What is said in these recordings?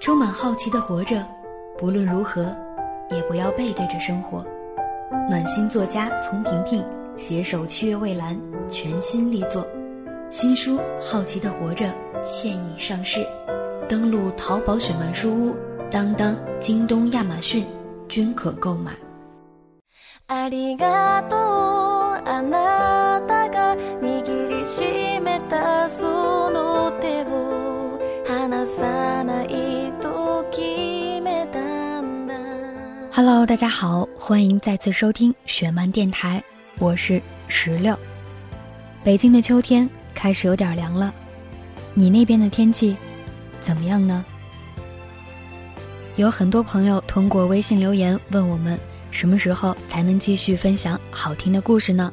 充满好奇的活着，不论如何，也不要背对着生活。暖心作家丛萍萍携手七月蔚蓝全新力作，新书《好奇的活着》现已上市，登录淘宝雪漫书屋、当当、京东、亚马逊均可购买。Hello，大家好，欢迎再次收听雪漫电台，我是石榴。北京的秋天开始有点凉了，你那边的天气怎么样呢？有很多朋友通过微信留言问我们，什么时候才能继续分享好听的故事呢？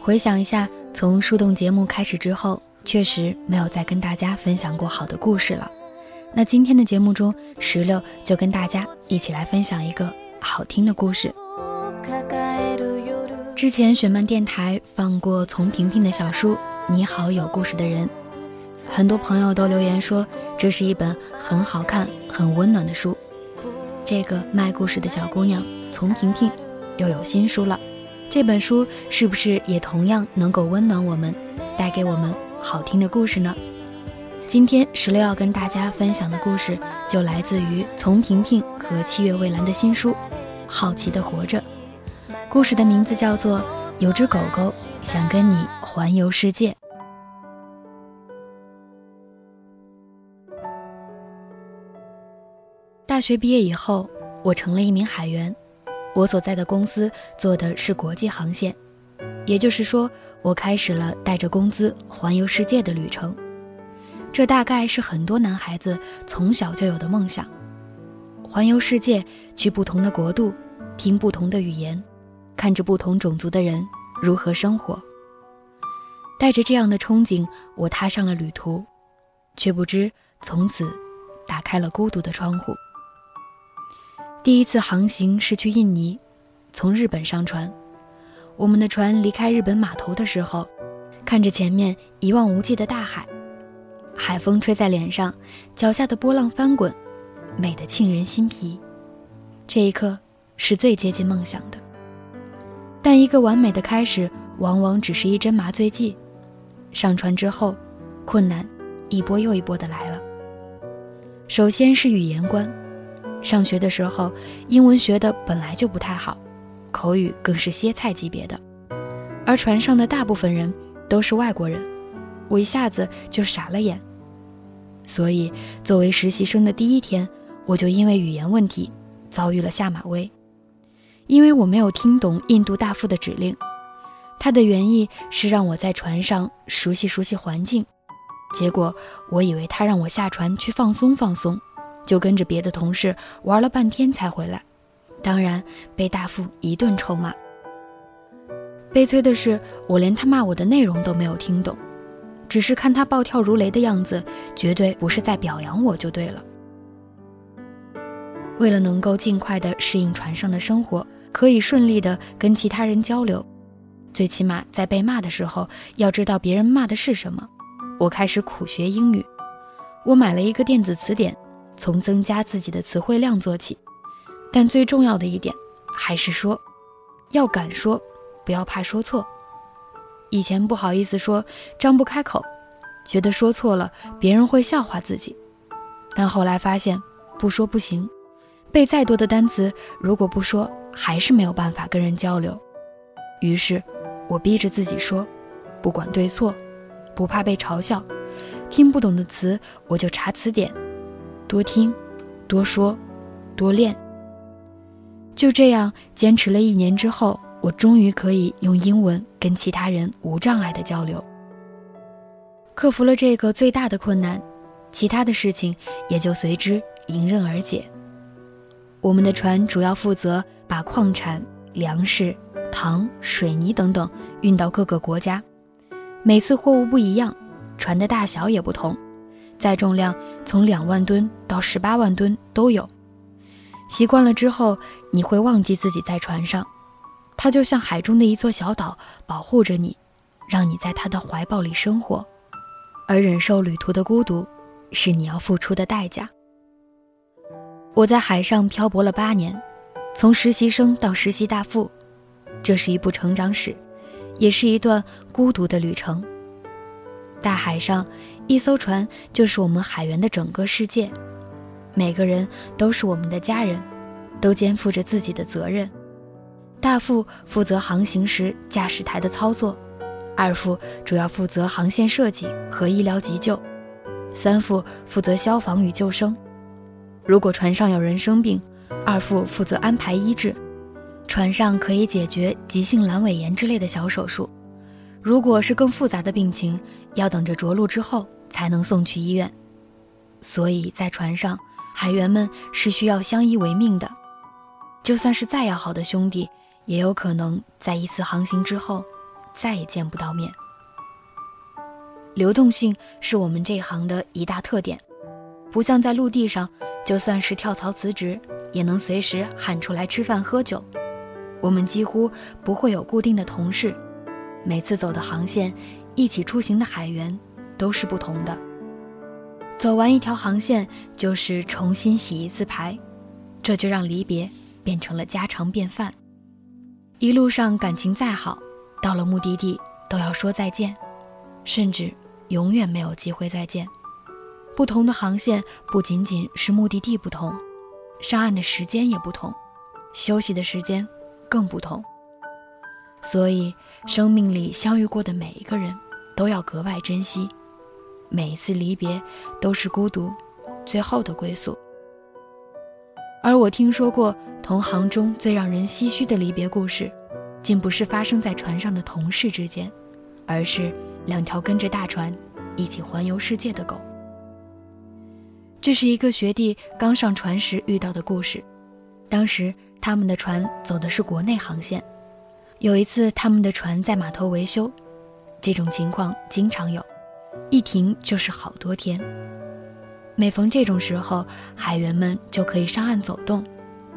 回想一下，从树洞节目开始之后，确实没有再跟大家分享过好的故事了。那今天的节目中，石榴就跟大家一起来分享一个好听的故事。之前雪漫电台放过丛萍萍的小书《你好有故事的人》，很多朋友都留言说这是一本很好看、很温暖的书。这个卖故事的小姑娘丛萍萍又有新书了，这本书是不是也同样能够温暖我们，带给我们好听的故事呢？今天石榴要跟大家分享的故事，就来自于丛萍萍和七月蔚蓝的新书《好奇的活着》。故事的名字叫做《有只狗狗想跟你环游世界》。大学毕业以后，我成了一名海员。我所在的公司做的是国际航线，也就是说，我开始了带着工资环游世界的旅程。这大概是很多男孩子从小就有的梦想：环游世界，去不同的国度，听不同的语言，看着不同种族的人如何生活。带着这样的憧憬，我踏上了旅途，却不知从此打开了孤独的窗户。第一次航行是去印尼，从日本上船。我们的船离开日本码头的时候，看着前面一望无际的大海。海风吹在脸上，脚下的波浪翻滚，美得沁人心脾。这一刻是最接近梦想的。但一个完美的开始，往往只是一针麻醉剂。上船之后，困难一波又一波的来了。首先是语言关，上学的时候，英文学的本来就不太好，口语更是歇菜级别的，而船上的大部分人都是外国人，我一下子就傻了眼。所以，作为实习生的第一天，我就因为语言问题遭遇了下马威。因为我没有听懂印度大副的指令，他的原意是让我在船上熟悉熟悉环境，结果我以为他让我下船去放松放松，就跟着别的同事玩了半天才回来，当然被大副一顿臭骂。悲催的是，我连他骂我的内容都没有听懂。只是看他暴跳如雷的样子，绝对不是在表扬我就对了。为了能够尽快的适应船上的生活，可以顺利的跟其他人交流，最起码在被骂的时候要知道别人骂的是什么。我开始苦学英语，我买了一个电子词典，从增加自己的词汇量做起。但最重要的一点，还是说，要敢说，不要怕说错。以前不好意思说，张不开口，觉得说错了别人会笑话自己。但后来发现不说不行，背再多的单词，如果不说还是没有办法跟人交流。于是，我逼着自己说，不管对错，不怕被嘲笑。听不懂的词我就查词典，多听，多说，多练。就这样坚持了一年之后。我终于可以用英文跟其他人无障碍的交流。克服了这个最大的困难，其他的事情也就随之迎刃而解。我们的船主要负责把矿产、粮食、糖、水泥等等运到各个国家，每次货物不一样，船的大小也不同，载重量从两万吨到十八万吨都有。习惯了之后，你会忘记自己在船上。它就像海中的一座小岛，保护着你，让你在它的怀抱里生活，而忍受旅途的孤独，是你要付出的代价。我在海上漂泊了八年，从实习生到实习大副，这是一部成长史，也是一段孤独的旅程。大海上，一艘船就是我们海员的整个世界，每个人都是我们的家人，都肩负着自己的责任。大副负责航行时驾驶台的操作，二副主要负责航线设计和医疗急救，三副负责消防与救生。如果船上有人生病，二副负责安排医治。船上可以解决急性阑尾炎之类的小手术，如果是更复杂的病情，要等着着陆之后才能送去医院。所以在船上，海员们是需要相依为命的，就算是再要好的兄弟。也有可能在一次航行之后，再也见不到面。流动性是我们这行的一大特点，不像在陆地上，就算是跳槽辞职，也能随时喊出来吃饭喝酒。我们几乎不会有固定的同事，每次走的航线，一起出行的海员都是不同的。走完一条航线，就是重新洗一次牌，这就让离别变成了家常便饭。一路上感情再好，到了目的地都要说再见，甚至永远没有机会再见。不同的航线不仅仅是目的地不同，上岸的时间也不同，休息的时间更不同。所以，生命里相遇过的每一个人，都要格外珍惜。每一次离别，都是孤独最后的归宿。而我听说过同行中最让人唏嘘的离别故事，竟不是发生在船上的同事之间，而是两条跟着大船一起环游世界的狗。这是一个学弟刚上船时遇到的故事。当时他们的船走的是国内航线，有一次他们的船在码头维修，这种情况经常有，一停就是好多天。每逢这种时候，海员们就可以上岸走动，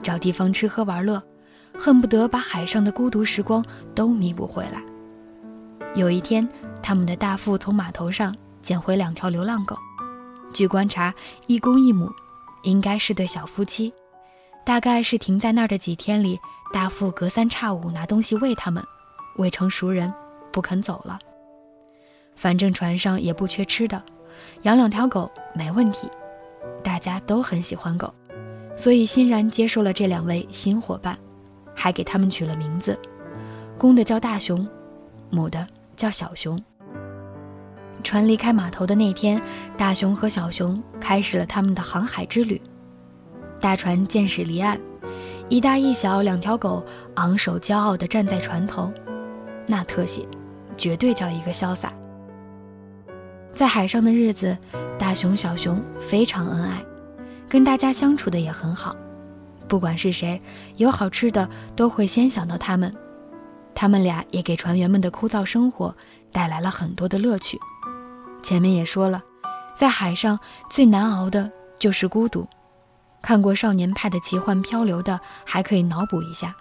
找地方吃喝玩乐，恨不得把海上的孤独时光都弥补回来。有一天，他们的大副从码头上捡回两条流浪狗，据观察，一公一母，应该是对小夫妻。大概是停在那儿的几天里，大副隔三差五拿东西喂它们，喂成熟人，不肯走了。反正船上也不缺吃的。养两条狗没问题，大家都很喜欢狗，所以欣然接受了这两位新伙伴，还给他们取了名字，公的叫大熊，母的叫小熊。船离开码头的那天，大熊和小熊开始了他们的航海之旅。大船渐驶离岸，一大一小两条狗昂首骄傲地站在船头，那特写，绝对叫一个潇洒。在海上的日子，大熊、小熊非常恩爱，跟大家相处的也很好。不管是谁，有好吃的都会先想到他们。他们俩也给船员们的枯燥生活带来了很多的乐趣。前面也说了，在海上最难熬的就是孤独。看过《少年派的奇幻漂流》的，还可以脑补一下，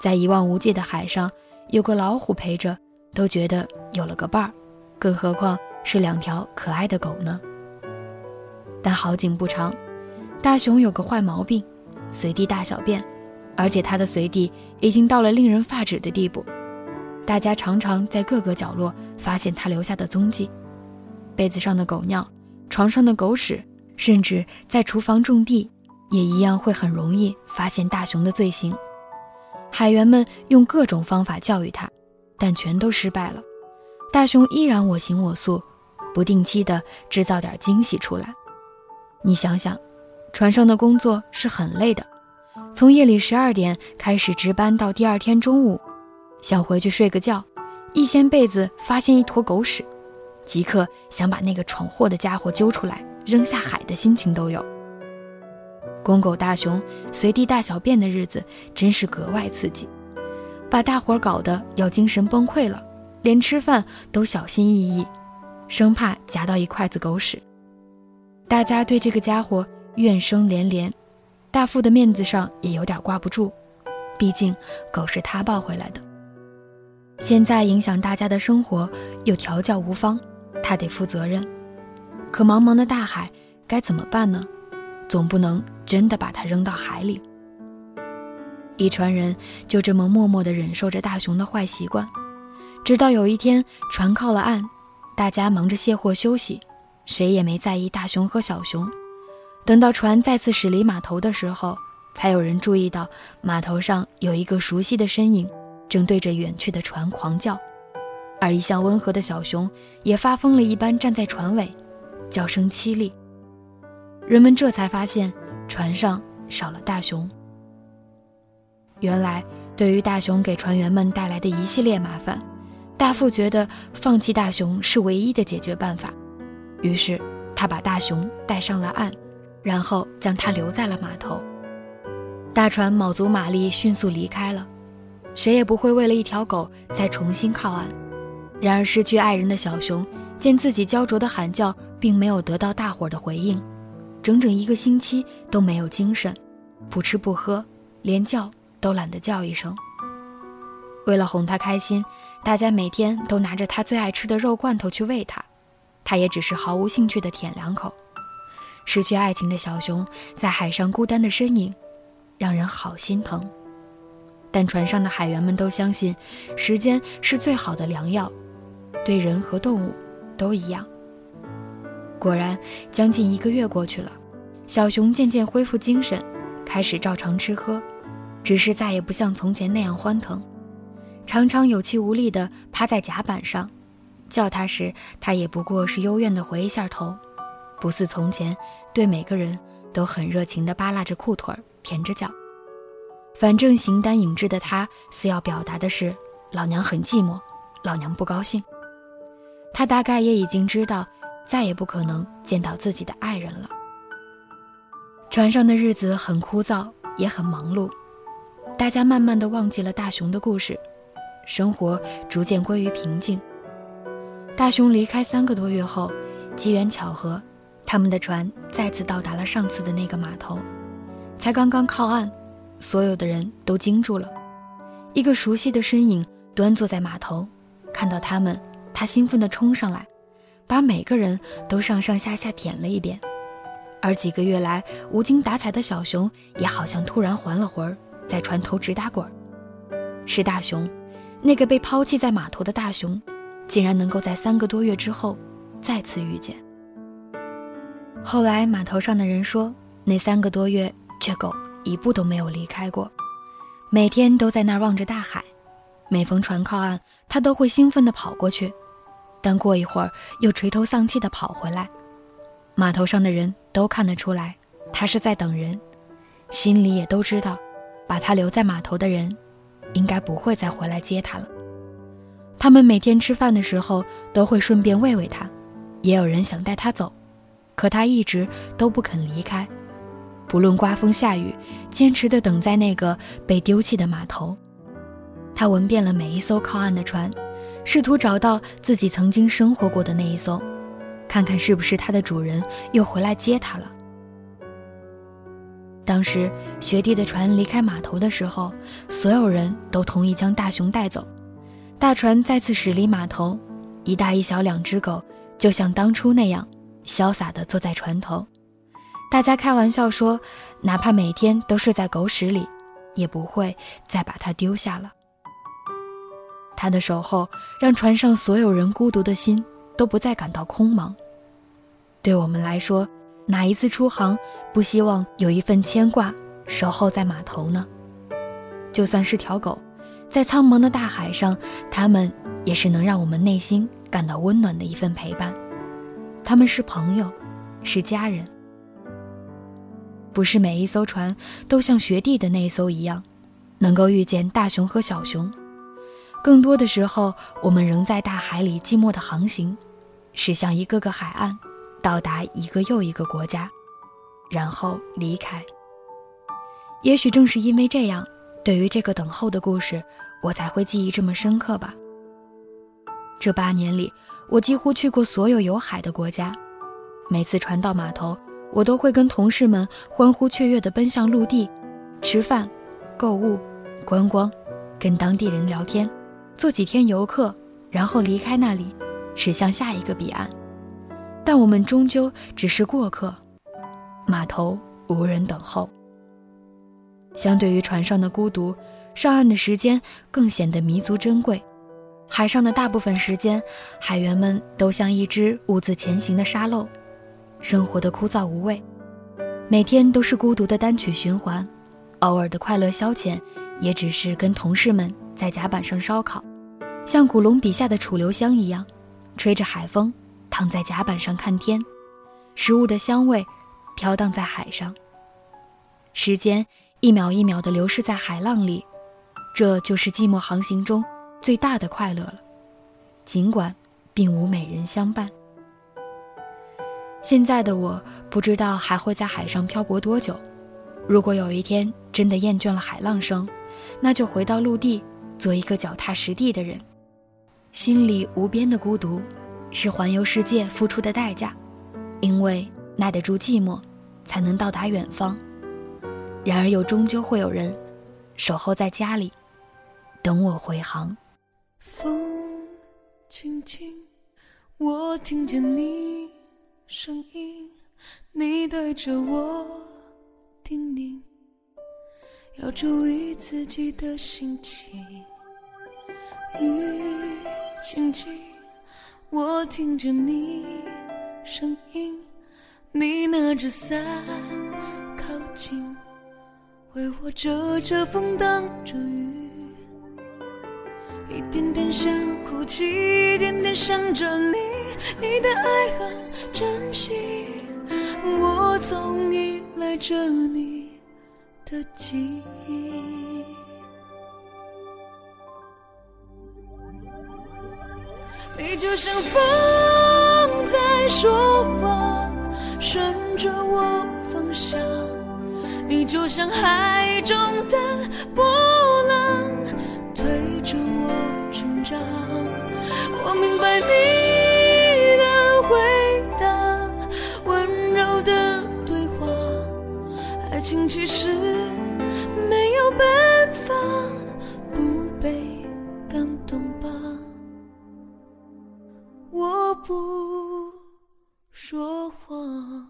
在一望无际的海上，有个老虎陪着，都觉得有了个伴儿，更何况。是两条可爱的狗呢。但好景不长，大熊有个坏毛病，随地大小便，而且他的随地已经到了令人发指的地步。大家常常在各个角落发现他留下的踪迹：被子上的狗尿，床上的狗屎，甚至在厨房种地，也一样会很容易发现大熊的罪行。海员们用各种方法教育他，但全都失败了。大熊依然我行我素。不定期的制造点惊喜出来，你想想，船上的工作是很累的，从夜里十二点开始值班到第二天中午，想回去睡个觉，一掀被子发现一坨狗屎，即刻想把那个闯祸的家伙揪出来扔下海的心情都有。公狗大熊随地大小便的日子真是格外刺激，把大伙儿搞得要精神崩溃了，连吃饭都小心翼翼。生怕夹到一筷子狗屎，大家对这个家伙怨声连连，大副的面子上也有点挂不住，毕竟狗是他抱回来的。现在影响大家的生活，又调教无方，他得负责任。可茫茫的大海该怎么办呢？总不能真的把它扔到海里。一船人就这么默默地忍受着大熊的坏习惯，直到有一天船靠了岸，大家忙着卸货休息，谁也没在意大熊和小熊。等到船再次驶离码头的时候，才有人注意到码头上有一个熟悉的身影，正对着远去的船狂叫，而一向温和的小熊也发疯了一般站在船尾，叫声凄厉。人们这才发现船上少了大熊。原来，对于大熊给船员们带来的一系列麻烦，大副觉得放弃大熊是唯一的解决办法。于是，他把大熊带上了岸，然后将它留在了码头。大船卯足马力迅速离开了，谁也不会为了一条狗再重新靠岸。然而，失去爱人的小熊见自己焦灼的喊叫并没有得到大伙的回应，整整一个星期都没有精神，不吃不喝，连叫。都懒得叫一声。为了哄他开心，大家每天都拿着他最爱吃的肉罐头去喂他，他也只是毫无兴趣地舔两口。失去爱情的小熊在海上孤单的身影，让人好心疼。但船上的海员们都相信，时间是最好的良药，对人和动物都一样。果然，将近一个月过去了，小熊渐渐恢复精神，开始照常吃喝。只是再也不像从前那样欢腾，常常有气无力地趴在甲板上，叫他时，他也不过是幽怨地回一下头，不似从前对每个人都很热情地扒拉着裤腿儿舔着脚。反正形单影只的他，似要表达的是老娘很寂寞，老娘不高兴。他大概也已经知道，再也不可能见到自己的爱人了。船上的日子很枯燥，也很忙碌。大家慢慢的忘记了大熊的故事，生活逐渐归于平静。大熊离开三个多月后，机缘巧合，他们的船再次到达了上次的那个码头。才刚刚靠岸，所有的人都惊住了。一个熟悉的身影端坐在码头，看到他们，他兴奋地冲上来，把每个人都上上下下舔了一遍。而几个月来无精打采的小熊，也好像突然还了魂儿。在船头直打滚，是大熊，那个被抛弃在码头的大熊，竟然能够在三个多月之后再次遇见。后来码头上的人说，那三个多月，这狗一步都没有离开过，每天都在那儿望着大海。每逢船靠岸，它都会兴奋地跑过去，但过一会儿又垂头丧气地跑回来。码头上的人都看得出来，它是在等人，心里也都知道。把他留在码头的人，应该不会再回来接他了。他们每天吃饭的时候都会顺便喂喂他，也有人想带他走，可他一直都不肯离开，不论刮风下雨，坚持地等在那个被丢弃的码头。他闻遍了每一艘靠岸的船，试图找到自己曾经生活过的那一艘，看看是不是他的主人又回来接他了。当时学弟的船离开码头的时候，所有人都同意将大熊带走。大船再次驶离码头，一大一小两只狗就像当初那样潇洒地坐在船头。大家开玩笑说，哪怕每天都睡在狗屎里，也不会再把它丢下了。他的守候让船上所有人孤独的心都不再感到空茫。对我们来说，哪一次出航，不希望有一份牵挂守候在码头呢？就算是条狗，在苍茫的大海上，它们也是能让我们内心感到温暖的一份陪伴。他们是朋友，是家人。不是每一艘船都像学弟的那艘一样，能够遇见大熊和小熊。更多的时候，我们仍在大海里寂寞的航行，驶向一个个海岸。到达一个又一个国家，然后离开。也许正是因为这样，对于这个等候的故事，我才会记忆这么深刻吧。这八年里，我几乎去过所有有海的国家。每次船到码头，我都会跟同事们欢呼雀跃地奔向陆地，吃饭、购物、观光，跟当地人聊天，做几天游客，然后离开那里，驶向下一个彼岸。但我们终究只是过客，码头无人等候。相对于船上的孤独，上岸的时间更显得弥足珍贵。海上的大部分时间，海员们都像一只兀自前行的沙漏，生活的枯燥无味，每天都是孤独的单曲循环，偶尔的快乐消遣，也只是跟同事们在甲板上烧烤，像古龙笔下的楚留香一样，吹着海风，躺在甲板上看天，食物的香味飘荡在海上，时间一秒一秒地流逝在海浪里，这就是寂寞航行中。最大的快乐了，尽管并无美人相伴。现在的我不知道还会在海上漂泊多久。如果有一天真的厌倦了海浪声，那就回到陆地，做一个脚踏实地的人。心里无边的孤独，是环游世界付出的代价，因为耐得住寂寞，才能到达远方。然而又终究会有人守候在家里，等我回航。风轻轻，我听见你声音，你对着我叮咛，要注意自己的心情。雨轻轻，我听见你声音，你拿着伞靠近，为我遮着风，挡着雨。一点点想哭泣，一点点想着你，你的爱很珍惜，我总依赖着你的记忆。你就像风在说话，顺着我方向；你就像海中的波浪，推着我。我明白你的回答，温柔的对话。爱情其实没有办法不被感动吧。我不说谎。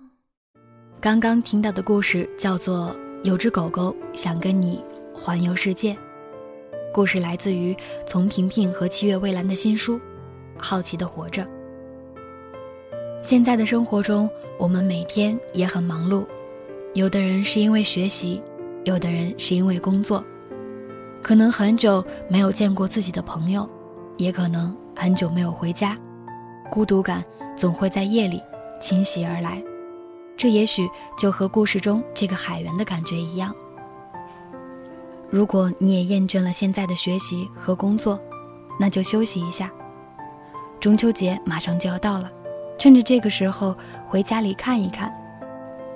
刚刚听到的故事叫做《有只狗狗想跟你环游世界》。故事来自于丛萍萍和七月蔚蓝的新书《好奇的活着》。现在的生活中，我们每天也很忙碌，有的人是因为学习，有的人是因为工作，可能很久没有见过自己的朋友，也可能很久没有回家，孤独感总会在夜里侵袭而来。这也许就和故事中这个海员的感觉一样。如果你也厌倦了现在的学习和工作，那就休息一下。中秋节马上就要到了，趁着这个时候回家里看一看，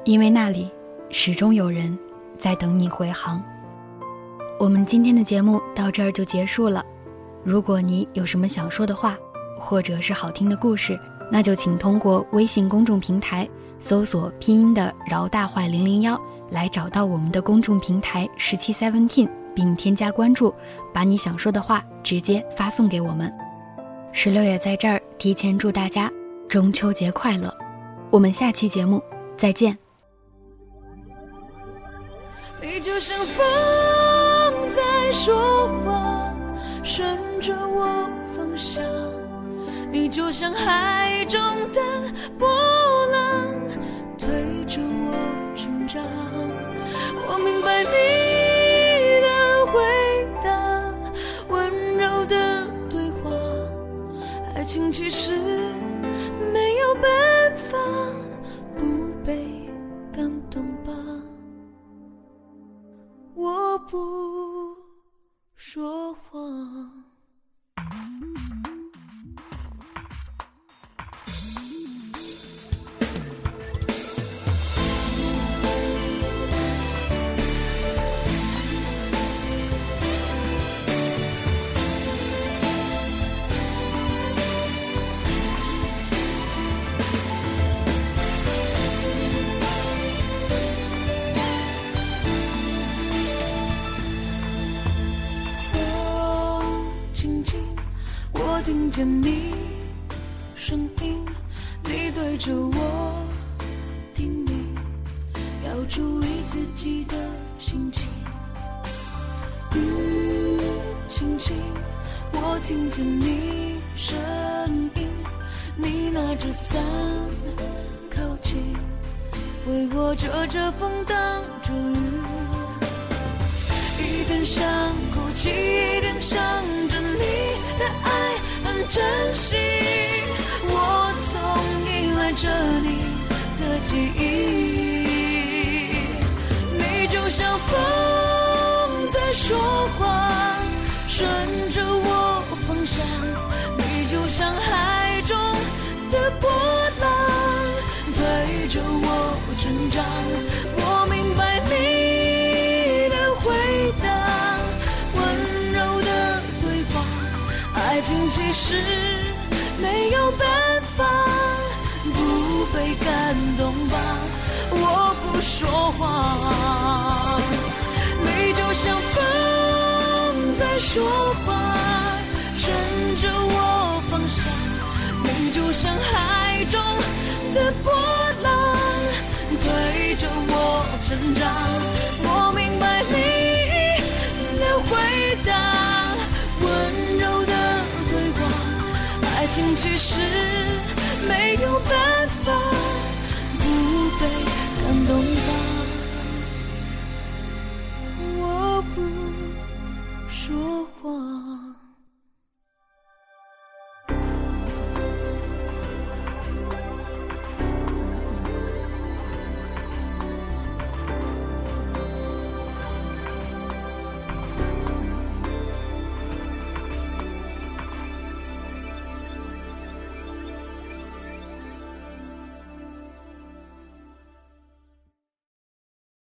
因为那里始终有人在等你回航。我们今天的节目到这儿就结束了。如果你有什么想说的话，或者是好听的故事，那就请通过微信公众平台搜索拼音的饶大坏零零幺。来找到我们的公众平台十七 seventeen，并添加关注，把你想说的话直接发送给我们。石榴也在这儿提前祝大家中秋节快乐，我们下期节目再见。你就像风在说话，顺着我方向；你就像海中的波浪，推着我成长。我明白你的回答，温柔的对话，爱情其实没有办法不被感动吧。我不着我叮咛，要注意自己的心情。雨，轻轻，我听见你声音，你拿着伞靠近，为我遮着风，挡着雨。一点想哭泣，一点想着你的爱很真心。我从一依赖着你的记忆，你就像风在说话，顺着我方向。你就像海中的波浪，推着我成长。我明白你的回答，温柔的对话，爱情其实没有办法不被感动吧。我不说话，你就像风在说话，顺着我方向。你就像海中的波浪，推着我成长。我明白你的回答，温柔的对话，爱情其实没有办法不被感动吧。我不说谎。